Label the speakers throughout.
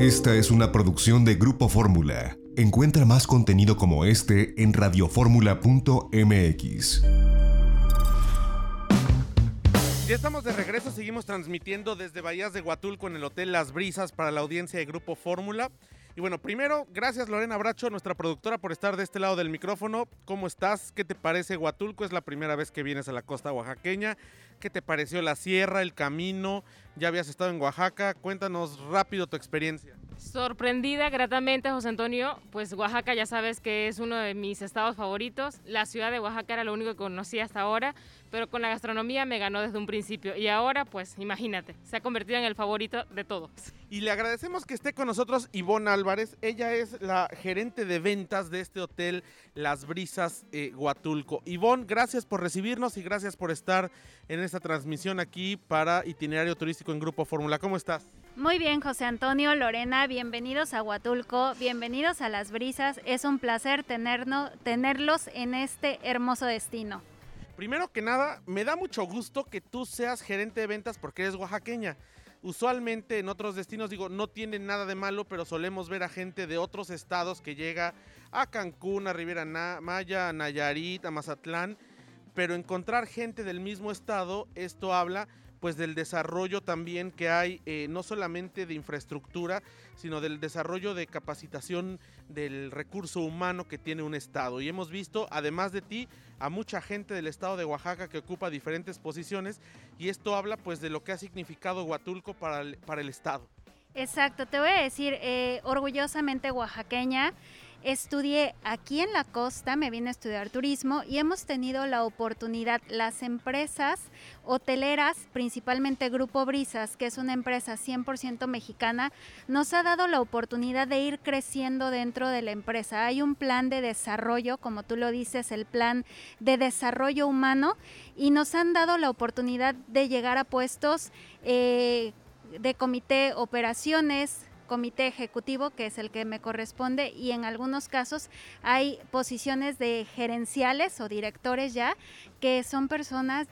Speaker 1: Esta es una producción de Grupo Fórmula. Encuentra más contenido como este en radioformula.mx.
Speaker 2: Ya estamos de regreso, seguimos transmitiendo desde Bahías de Huatulco en el Hotel Las Brisas para la audiencia de Grupo Fórmula. Y bueno, primero, gracias Lorena Bracho, nuestra productora, por estar de este lado del micrófono. ¿Cómo estás? ¿Qué te parece Huatulco? Es la primera vez que vienes a la costa oaxaqueña. ¿Qué te pareció la sierra, el camino? ¿Ya habías estado en Oaxaca? Cuéntanos rápido tu experiencia.
Speaker 3: Sorprendida gratamente, José Antonio, pues Oaxaca ya sabes que es uno de mis estados favoritos. La ciudad de Oaxaca era lo único que conocía hasta ahora, pero con la gastronomía me ganó desde un principio. Y ahora, pues imagínate, se ha convertido en el favorito de todos.
Speaker 2: Y le agradecemos que esté con nosotros Ivonne Álvarez. Ella es la gerente de ventas de este hotel Las Brisas eh, Huatulco. Ivonne, gracias por recibirnos y gracias por estar en esta transmisión aquí para Itinerario Turístico en Grupo Fórmula. ¿Cómo estás?
Speaker 4: Muy bien, José Antonio, Lorena, bienvenidos a Huatulco, bienvenidos a Las Brisas. Es un placer tenernos, tenerlos en este hermoso destino.
Speaker 2: Primero que nada, me da mucho gusto que tú seas gerente de ventas porque eres oaxaqueña. Usualmente en otros destinos, digo, no tienen nada de malo, pero solemos ver a gente de otros estados que llega a Cancún, a Riviera Maya, a Nayarit, a Mazatlán, pero encontrar gente del mismo estado, esto habla pues del desarrollo también que hay, eh, no solamente de infraestructura, sino del desarrollo de capacitación del recurso humano que tiene un estado. Y hemos visto, además de ti, a mucha gente del estado de Oaxaca que ocupa diferentes posiciones y esto habla pues de lo que ha significado Huatulco para el, para el estado.
Speaker 4: Exacto, te voy a decir, eh, orgullosamente oaxaqueña, Estudié aquí en la costa, me vine a estudiar turismo y hemos tenido la oportunidad, las empresas hoteleras, principalmente Grupo Brisas, que es una empresa 100% mexicana, nos ha dado la oportunidad de ir creciendo dentro de la empresa. Hay un plan de desarrollo, como tú lo dices, el plan de desarrollo humano y nos han dado la oportunidad de llegar a puestos eh, de comité operaciones, comité ejecutivo, que es el que me corresponde, y en algunos casos hay posiciones de gerenciales o directores ya, que son personas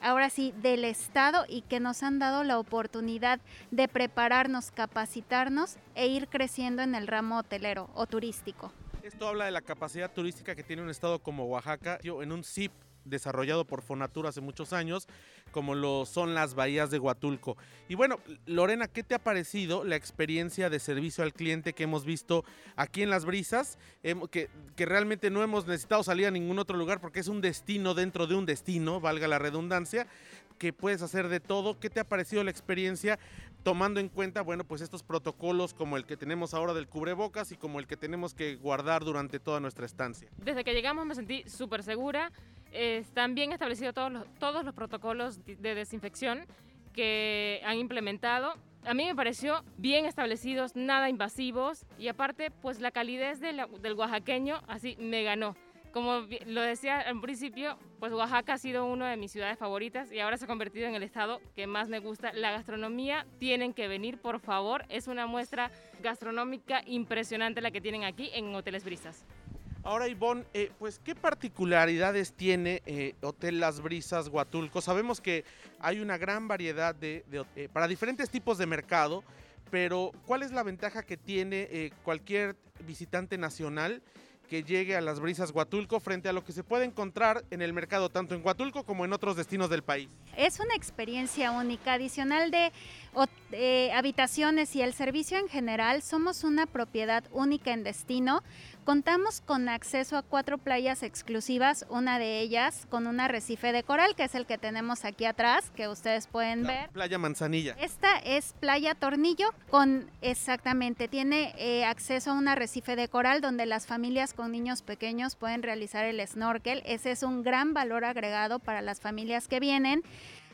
Speaker 4: ahora sí, del Estado y que nos han dado la oportunidad de prepararnos, capacitarnos e ir creciendo en el ramo hotelero o turístico.
Speaker 2: Esto habla de la capacidad turística que tiene un estado como Oaxaca. En un SIP desarrollado por Fonatur hace muchos años, como lo son las bahías de Huatulco. Y bueno, Lorena, ¿qué te ha parecido la experiencia de servicio al cliente que hemos visto aquí en Las Brisas? que, que realmente no hemos necesitado salir a ningún otro lugar porque es un destino dentro de un destino, valga la redundancia, que puedes hacer de todo. ¿Qué te ha parecido la experiencia tomando en cuenta, bueno, pues estos protocolos como el que tenemos ahora del cubrebocas y como el que tenemos que guardar durante toda nuestra estancia?
Speaker 3: Desde que llegamos me sentí súper segura están bien establecidos todos los, todos los protocolos de desinfección que han implementado. A mí me pareció bien establecidos, nada invasivos y aparte pues la calidez del oaxaqueño así me ganó. Como lo decía al principio, pues Oaxaca ha sido una de mis ciudades favoritas y ahora se ha convertido en el estado que más me gusta. La gastronomía, tienen que venir, por favor. Es una muestra gastronómica impresionante la que tienen aquí en Hoteles Brisas.
Speaker 2: Ahora, Ivonne, eh, pues, ¿qué particularidades tiene eh, Hotel Las Brisas Huatulco? Sabemos que hay una gran variedad de, eh, para diferentes tipos de mercado, pero ¿cuál es la ventaja que tiene cualquier visitante nacional que llegue a Las Brisas Huatulco frente a lo que se puede encontrar en el mercado tanto en Huatulco como en otros destinos del país?
Speaker 4: Es una experiencia única, adicional de habitaciones y el servicio en general, somos una propiedad única en destino Contamos con acceso a cuatro playas exclusivas, una de ellas con un arrecife de coral, que es el que tenemos aquí atrás, que ustedes pueden ver.
Speaker 2: Playa Manzanilla.
Speaker 4: Esta es Playa Tornillo, con exactamente, tiene eh, acceso a un arrecife de coral donde las familias con niños pequeños pueden realizar el snorkel. Ese es un gran valor agregado para las familias que vienen.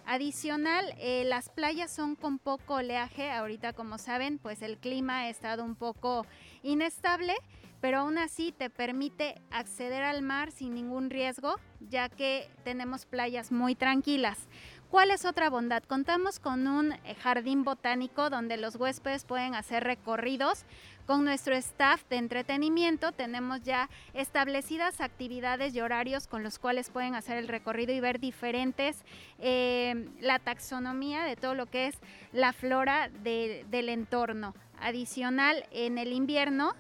Speaker 4: Adicional, eh, las playas son con poco oleaje. Ahorita, como saben, pues el clima ha estado un poco inestable pero aún así te permite acceder al mar sin ningún riesgo, ya que tenemos playas muy tranquilas. ¿Cuál es otra bondad? Contamos con un eh, jardín botánico donde los huéspedes pueden hacer recorridos. Con nuestro staff de entretenimiento tenemos ya establecidas actividades y horarios con los cuales pueden hacer el recorrido y ver diferentes, eh, la taxonomía de todo lo que es la flora del entorno. Adicional, en el invierno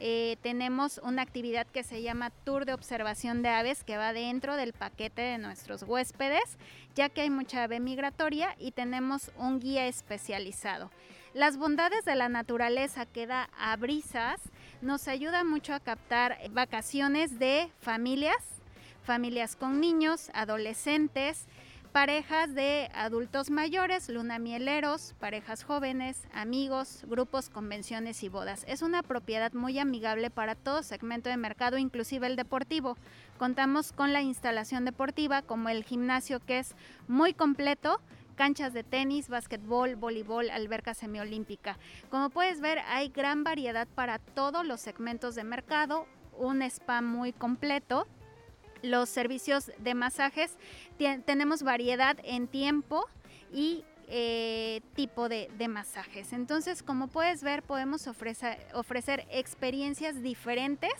Speaker 4: eh, tenemos una actividad que se llama Tour de Observación de Aves que va dentro del paquete de nuestros huéspedes, ya que hay mucha ave migratoria y tenemos un guía especializado. Las bondades de la naturaleza que da a brisas nos ayuda mucho a captar vacaciones de familias, familias con niños, adolescentes, parejas de adultos mayores, lunamieleros, parejas jóvenes, amigos, grupos, convenciones y bodas. Es una propiedad muy amigable para todo segmento de mercado, inclusive el deportivo. Contamos con la instalación deportiva como el gimnasio que es muy completo canchas de tenis, básquetbol, voleibol, alberca semiolímpica. Como puedes ver, hay gran variedad para todos los segmentos de mercado, un spa muy completo los servicios de masajes, tenemos variedad en tiempo y eh, tipo de, masajes. Entonces, como puedes ver, podemos ofrecer, ofrecer experiencias diferentes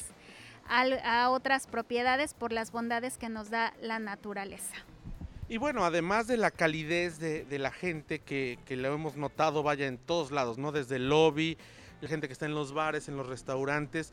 Speaker 4: a, otras propiedades por las bondades que nos da la naturaleza.
Speaker 2: Y bueno, además de la calidez de, la gente que, que, lo hemos notado, vaya en todos lados, ¿no? Desde el lobby, la gente que está en los bares, en los restaurantes,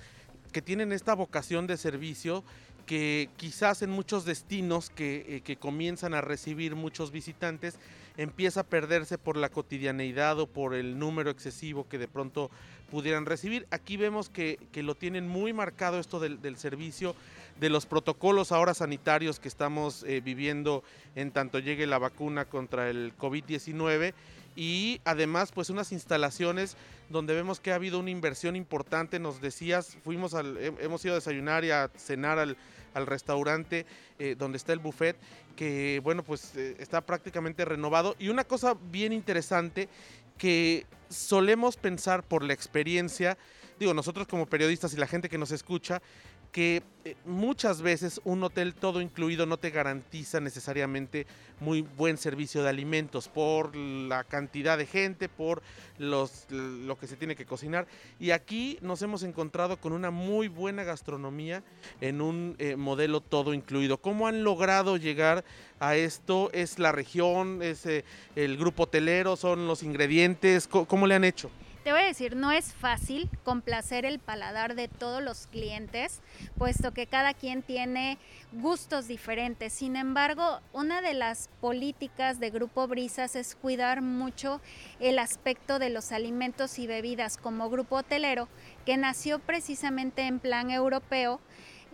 Speaker 2: que tienen esta vocación de servicio que quizás en muchos destinos eh, que, comienzan a recibir muchos visitantes empieza a perderse por la cotidianeidad o por el número excesivo que de pronto pudieran recibir. Aquí vemos que, lo tienen muy marcado esto del, servicio, de los protocolos ahora sanitarios que estamos eh, viviendo en tanto llegue la vacuna contra el COVID-19 y además pues unas instalaciones donde vemos que ha habido una inversión importante, nos decías, fuimos al, hemos ido a desayunar y a cenar al, restaurante eh, donde está el buffet, que bueno pues eh, está prácticamente renovado. Y una cosa bien interesante que solemos pensar por la experiencia, digo nosotros como periodistas y la gente que nos escucha, que eh, muchas veces un hotel todo incluido no te garantiza necesariamente muy buen servicio de alimentos por la cantidad de gente, por los, lo que se tiene que cocinar. Y aquí nos hemos encontrado con una muy buena gastronomía en un eh, modelo todo incluido. ¿Cómo han logrado llegar a esto? ¿Es la región? ¿Es eh, el grupo hotelero? ¿Son los ingredientes? ¿Cómo le han hecho?
Speaker 4: Te voy a decir, no es fácil complacer el paladar de todos los clientes, puesto que cada quien tiene gustos diferentes. Sin embargo, una de las políticas de Grupo Brisas es cuidar mucho el aspecto de los alimentos y bebidas como grupo hotelero, que nació precisamente en plan europeo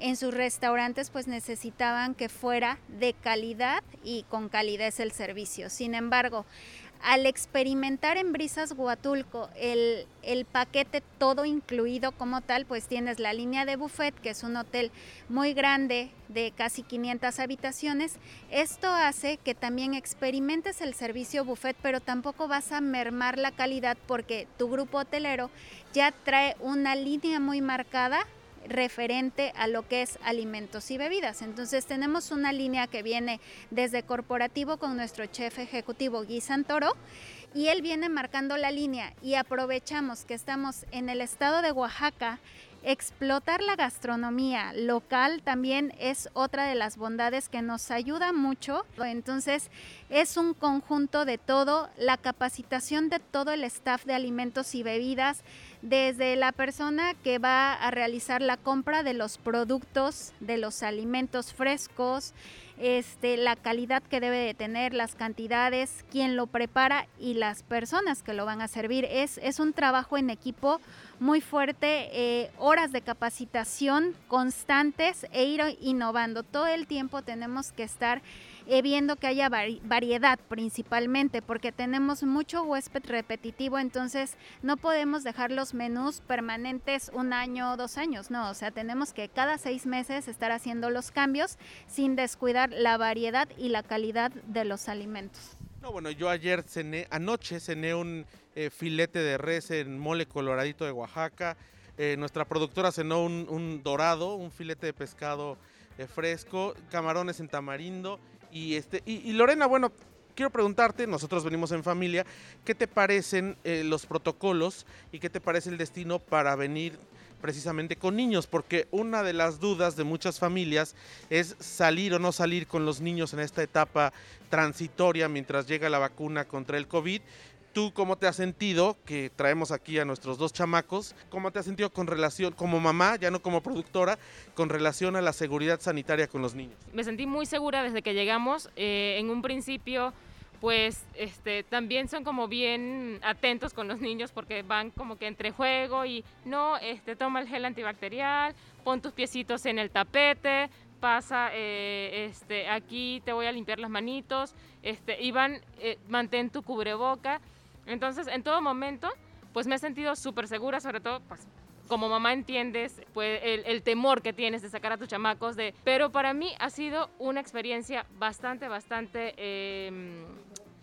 Speaker 4: en sus restaurantes pues necesitaban que fuera de calidad y con calidez el servicio. Sin embargo, al experimentar en Brisas Huatulco el, paquete todo incluido como tal, pues tienes la línea de buffet, que es un hotel muy grande de casi 500 habitaciones. Esto hace que también experimentes el servicio buffet, pero tampoco vas a mermar la calidad porque tu grupo hotelero ya trae una línea muy marcada referente a lo que es alimentos y bebidas. Entonces tenemos una línea que viene desde corporativo con nuestro chef ejecutivo Guy Santoro y él viene marcando la línea y aprovechamos que estamos en el estado de Oaxaca Explotar la gastronomía local también es otra de las bondades que nos ayuda mucho. Entonces es un conjunto de todo, la capacitación de todo el staff de alimentos y bebidas, desde la persona que va a realizar la compra de los productos, de los alimentos frescos, este, la calidad que debe de tener, las cantidades, quién lo prepara y las personas que lo van a servir. Es, un trabajo en equipo muy fuerte, eh, horas de capacitación constantes e ir innovando. Todo el tiempo tenemos que estar viendo que haya variedad principalmente, porque tenemos mucho huésped repetitivo, entonces no podemos dejar los menús permanentes un año o dos años, no, o sea, tenemos que cada seis meses estar haciendo los cambios sin descuidar la variedad y la calidad de los alimentos.
Speaker 2: No, bueno, yo ayer cené, anoche cené un eh, filete de res en mole coloradito de Oaxaca. Eh, nuestra productora cenó un, dorado, un filete de pescado fresco, camarones en tamarindo y, este, y, Lorena, bueno, quiero preguntarte, nosotros venimos en familia, ¿qué te parecen eh, los protocolos y qué te parece el destino para venir precisamente con niños? Porque una de las dudas de muchas familias es salir o no salir con los niños en esta etapa transitoria mientras llega la vacuna contra el COVID ¿Tú cómo te has sentido, que traemos aquí a nuestros dos chamacos, cómo te has sentido con relación, como mamá, ya no como productora, con relación a la seguridad sanitaria con los niños?
Speaker 3: Me sentí muy segura desde que llegamos. Eh, en un principio, pues este, también son como bien atentos con los niños porque van como que entre juego y no, este, toma el gel antibacterial, pon tus piecitos en el tapete, pasa, eh, este, aquí te voy a limpiar las manitos, este, y van, eh, mantén tu cubreboca. Entonces, en todo momento, pues me he sentido súper segura, sobre todo, pues como mamá entiendes pues, el, temor que tienes de sacar a tus chamacos, de, pero para mí ha sido una experiencia bastante, bastante em,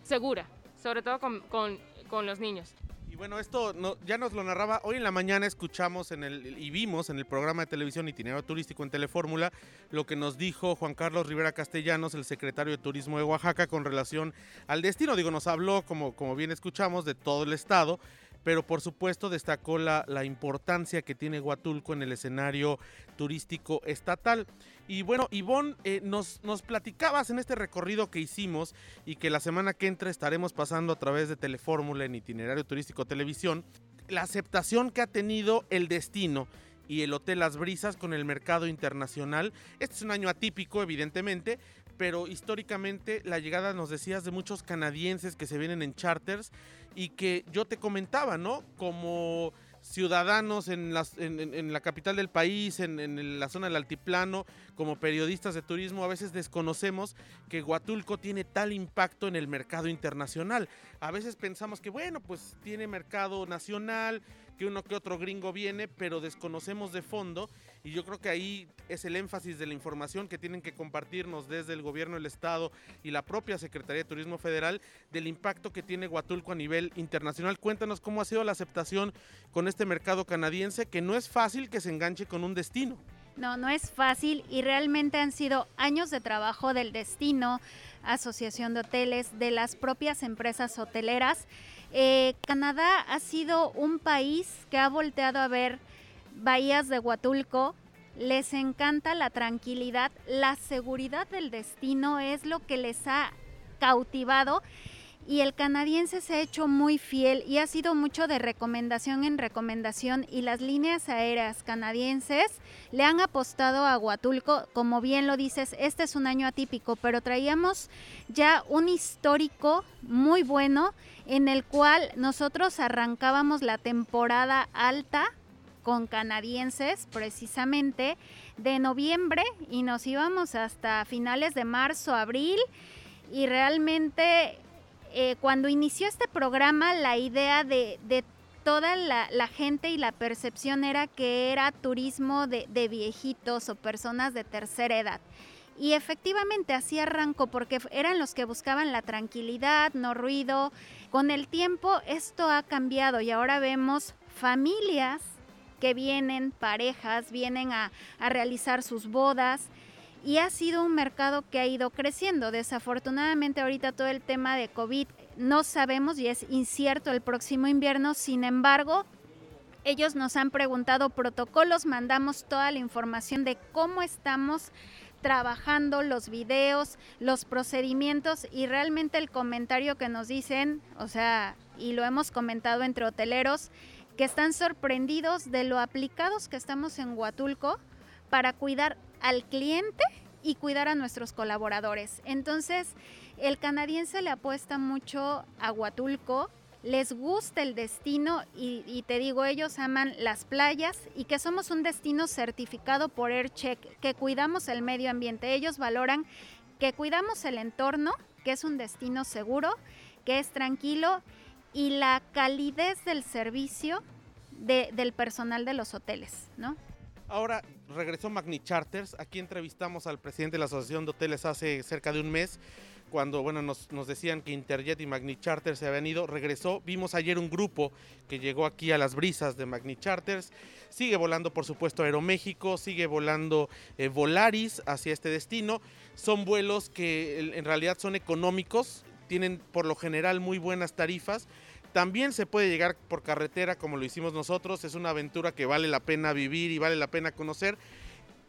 Speaker 3: segura, sobre todo con, con, con los niños.
Speaker 2: Y bueno, esto ya nos lo narraba. Hoy en la mañana escuchamos en el, y vimos en el programa de televisión Itinerario Turístico en Telefórmula lo que nos dijo Juan Carlos Rivera Castellanos, el secretario de Turismo de Oaxaca, con relación al destino. Digo, nos habló, como, como bien escuchamos, de todo el estado pero por supuesto destacó la, la, importancia que tiene Huatulco en el escenario turístico estatal. Y bueno, Ivonne, eh, nos, nos platicabas en este recorrido que hicimos y que la semana que entra estaremos pasando a través de Telefórmula en itinerario turístico televisión, la aceptación que ha tenido el destino y el Hotel Las Brisas con el mercado internacional. Este es un año atípico, evidentemente, pero históricamente la llegada, nos decías, de muchos canadienses que se vienen en charters y que yo te comentaba, ¿no? Como ciudadanos en, en, la capital del país, en, la zona del altiplano, como periodistas de turismo, a veces desconocemos que Huatulco tiene tal impacto en el mercado internacional. A veces pensamos que, bueno, pues tiene mercado nacional, que uno que otro gringo viene, pero desconocemos de fondo y yo creo que ahí es el énfasis de la información que tienen que compartirnos desde el gobierno del estado y la propia Secretaría de Turismo Federal del impacto que tiene Huatulco a nivel internacional. Cuéntanos cómo ha sido la aceptación con este mercado canadiense, que no es fácil que se enganche con un destino.
Speaker 4: No, no es fácil y realmente han sido años de trabajo del destino, Asociación de Hoteles, de las propias empresas hoteleras. Eh, Canadá ha sido un país que ha volteado a ver bahías de Huatulco, les encanta la tranquilidad, la seguridad del destino es lo que les ha cautivado y el canadiense se ha hecho muy fiel y ha sido mucho de recomendación en recomendación y las líneas aéreas canadienses le han apostado a Huatulco, como bien lo dices, este es un año atípico, pero traíamos ya un histórico muy bueno en el cual nosotros arrancábamos la temporada alta con canadienses precisamente de noviembre y nos íbamos hasta finales de marzo, abril y realmente eh, cuando inició este programa la idea de, toda la, gente y la percepción era que era turismo de, viejitos o personas de tercera edad. Y efectivamente así arrancó porque eran los que buscaban la tranquilidad, no ruido. Con el tiempo esto ha cambiado y ahora vemos familias que vienen, parejas, vienen a, realizar sus bodas y ha sido un mercado que ha ido creciendo. Desafortunadamente ahorita todo el tema de COVID no sabemos y es incierto el próximo invierno, sin embargo, ellos nos han preguntado protocolos, mandamos toda la información de cómo estamos trabajando los videos, los procedimientos y realmente el comentario que nos dicen, o sea, y lo hemos comentado entre hoteleros, que están sorprendidos de lo aplicados que estamos en Huatulco para cuidar al cliente y cuidar a nuestros colaboradores. Entonces, el canadiense le apuesta mucho a Huatulco, les gusta el destino y, te digo, ellos aman las playas y que somos un destino certificado por AirCheck, que cuidamos el medio ambiente. Ellos valoran que cuidamos el entorno, que es un destino seguro, que es tranquilo y la calidez del servicio del personal de los hoteles, ¿no?
Speaker 2: Ahora regresó Magni Charters. Aquí entrevistamos al presidente de la Asociación de Hoteles hace cerca de un mes, cuando bueno, nos, decían que Interjet y Magni Charters se habían ido. Regresó. Vimos ayer un grupo que llegó aquí a las brisas de Magni Charters. Sigue volando, por supuesto, Aeroméxico. Sigue volando eh, Volaris hacia este destino. Son vuelos que en realidad son económicos tienen por lo general muy buenas tarifas. También se puede llegar por carretera como lo hicimos nosotros, es una aventura que vale la pena vivir y vale la pena conocer.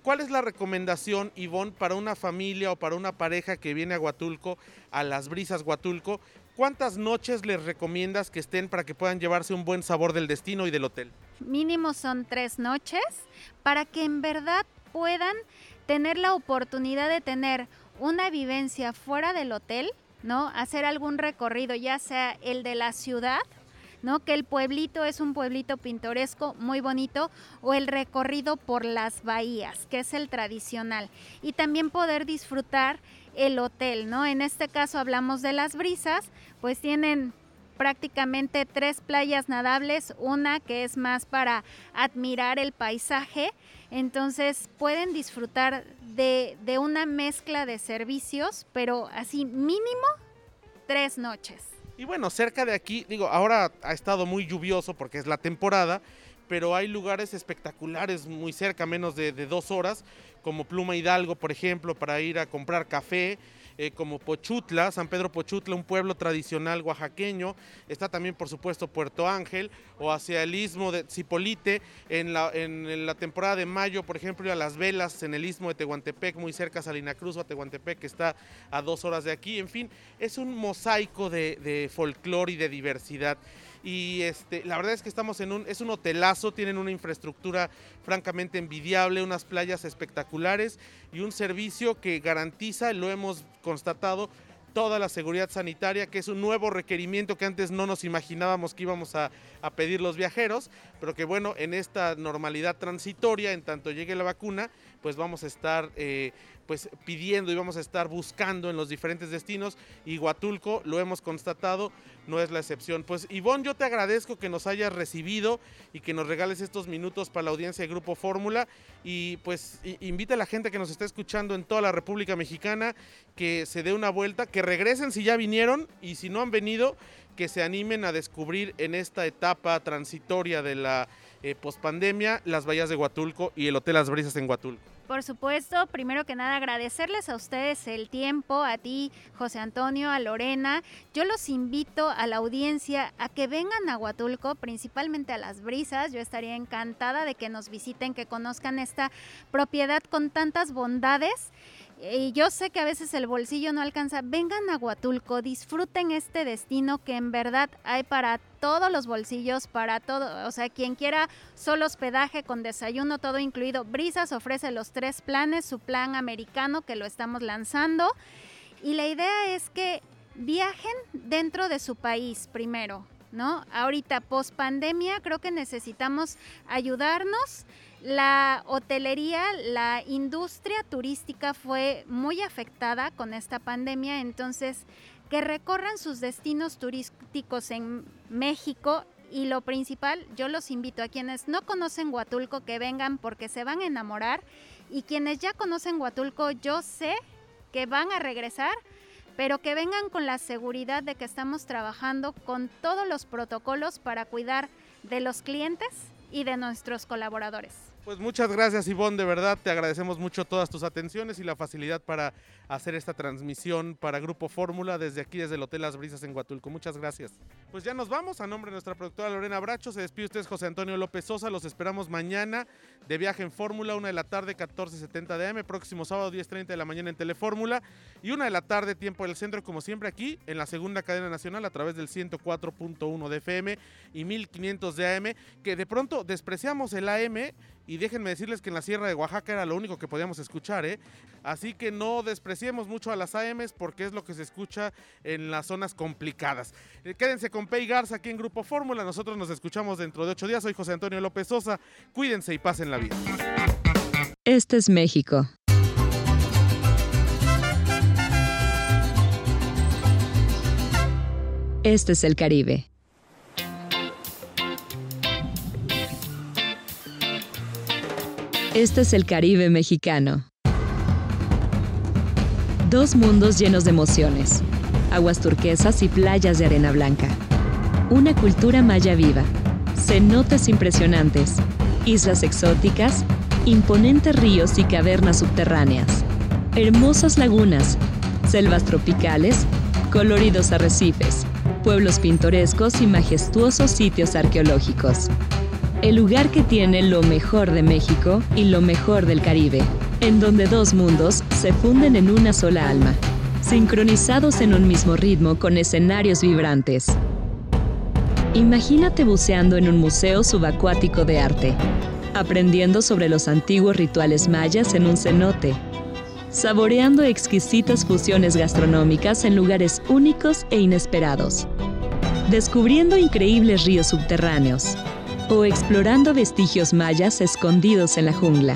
Speaker 2: ¿Cuál es la recomendación, Ivonne, para una familia o para una pareja que viene a Huatulco, a las brisas Huatulco? ¿Cuántas noches les recomiendas que estén para que puedan llevarse un buen sabor del destino y del hotel?
Speaker 4: Mínimo son tres noches para que en verdad puedan tener la oportunidad de tener una vivencia fuera del hotel, ¿no? Hacer algún recorrido, ya sea el de la ciudad ¿no? Que el pueblito es un pueblito pintoresco muy bonito o el recorrido por las bahías, que es el tradicional. Y también poder disfrutar el hotel, ¿no? En este caso hablamos de las brisas, pues tienen prácticamente tres playas nadables, una que es más para admirar el paisaje, entonces pueden disfrutar de, de una mezcla de servicios, pero así mínimo tres noches.
Speaker 2: Y bueno, cerca de aquí, digo, ahora ha estado muy lluvioso porque es la temporada, pero hay lugares espectaculares muy cerca, menos de, dos horas, como Pluma Hidalgo, por ejemplo, para ir a comprar café. Eh, como Pochutla, San Pedro Pochutla, un pueblo tradicional oaxaqueño. Está también, por supuesto, Puerto Ángel o hacia el istmo de Zipolite. En la, en la temporada de mayo, por ejemplo, a las velas en el istmo de Tehuantepec, muy cerca a Salina Cruz o a Tehuantepec, que está a dos horas de aquí. En fin, es un mosaico de, de folclore y de diversidad y este, la verdad es que estamos en un, es un hotelazo, tienen una infraestructura francamente envidiable, unas playas espectaculares y un servicio que garantiza, lo hemos constatado, toda la seguridad sanitaria, que es un nuevo requerimiento que antes no nos imaginábamos que íbamos a, pedir los viajeros, pero que bueno, en esta normalidad transitoria, en tanto llegue la vacuna, pues vamos a estar eh, pues pidiendo y vamos a estar buscando en los diferentes destinos. Y Huatulco, lo hemos constatado, no es la excepción. Pues Ivonne, yo te agradezco que nos hayas recibido y que nos regales estos minutos para la audiencia de Grupo Fórmula y pues invita a la gente que nos está escuchando en toda la República Mexicana que se dé una vuelta, que regresen si ya vinieron y si no han venido, que se animen a descubrir en esta etapa transitoria de la eh, pospandemia las bahías de Huatulco y el Hotel Las Brisas en Huatulco.
Speaker 4: Por supuesto, primero que nada agradecerles a ustedes el tiempo, a ti, José Antonio, a Lorena. Yo los invito a la audiencia a que vengan a Huatulco, principalmente a las brisas. Yo estaría encantada de que nos visiten, que conozcan esta propiedad con tantas bondades y yo sé que a veces el bolsillo no alcanza, vengan a Huatulco, disfruten este destino que en verdad hay para todos los bolsillos, para todo, o sea, quien quiera solo hospedaje con desayuno, todo incluido. Brisas ofrece los tres planes, su plan americano que lo estamos lanzando. Y la idea es que viajen dentro de su país primero, ¿no? Ahorita, post pandemia, creo que necesitamos ayudarnos la hotelería, la industria turística fue muy afectada con esta pandemia, entonces que recorran sus destinos turísticos en México y lo principal, yo los invito a quienes no conocen Huatulco que vengan porque se van a enamorar y quienes ya conocen Huatulco, yo sé que van a regresar, pero que vengan con la seguridad de que estamos trabajando con todos los protocolos para cuidar de los clientes y de nuestros colaboradores.
Speaker 2: Pues muchas gracias Ivonne, de verdad te agradecemos mucho todas tus atenciones y la facilidad para hacer esta transmisión para Grupo Fórmula desde aquí, desde el Hotel Las Brisas en Huatulco. Muchas gracias. Pues ya nos vamos, a nombre de nuestra productora Lorena Bracho, se despide usted José Antonio López Sosa, los esperamos mañana de viaje en Fórmula, una de la tarde, 14.70 de AM, próximo sábado 10.30 de la mañana en Telefórmula y una de la tarde, tiempo del centro, como siempre aquí en la segunda cadena nacional a través del 104.1 de FM y 1500 de AM, que de pronto despreciamos el AM y déjenme decirles que en la Sierra de Oaxaca era lo único que podíamos escuchar, ¿eh? Así que no despreciemos mucho a las AMs porque es lo que se escucha en las zonas complicadas. Eh, quédense con Pei Garza aquí en Grupo Fórmula. Nosotros nos escuchamos dentro de ocho días. Soy José Antonio López Sosa. Cuídense y pasen la vida.
Speaker 5: Este es México. Este es el Caribe. Este es el Caribe mexicano. Dos mundos llenos de emociones, aguas turquesas y playas de arena blanca. Una cultura maya viva, cenotes impresionantes, islas exóticas, imponentes ríos y cavernas subterráneas, hermosas lagunas, selvas tropicales coloridos arrecifes, pueblos pintorescos y majestuosos sitios arqueológicos. El lugar que tiene lo mejor de México y lo mejor del Caribe, en donde dos mundos se funden en una sola alma, sincronizados en un mismo ritmo con escenarios vibrantes. Imagínate buceando en un museo subacuático de arte, aprendiendo sobre los antiguos rituales mayas en un cenote, saboreando exquisitas fusiones gastronómicas en lugares únicos e inesperados, descubriendo increíbles ríos subterráneos o explorando vestigios mayas escondidos en la jungla.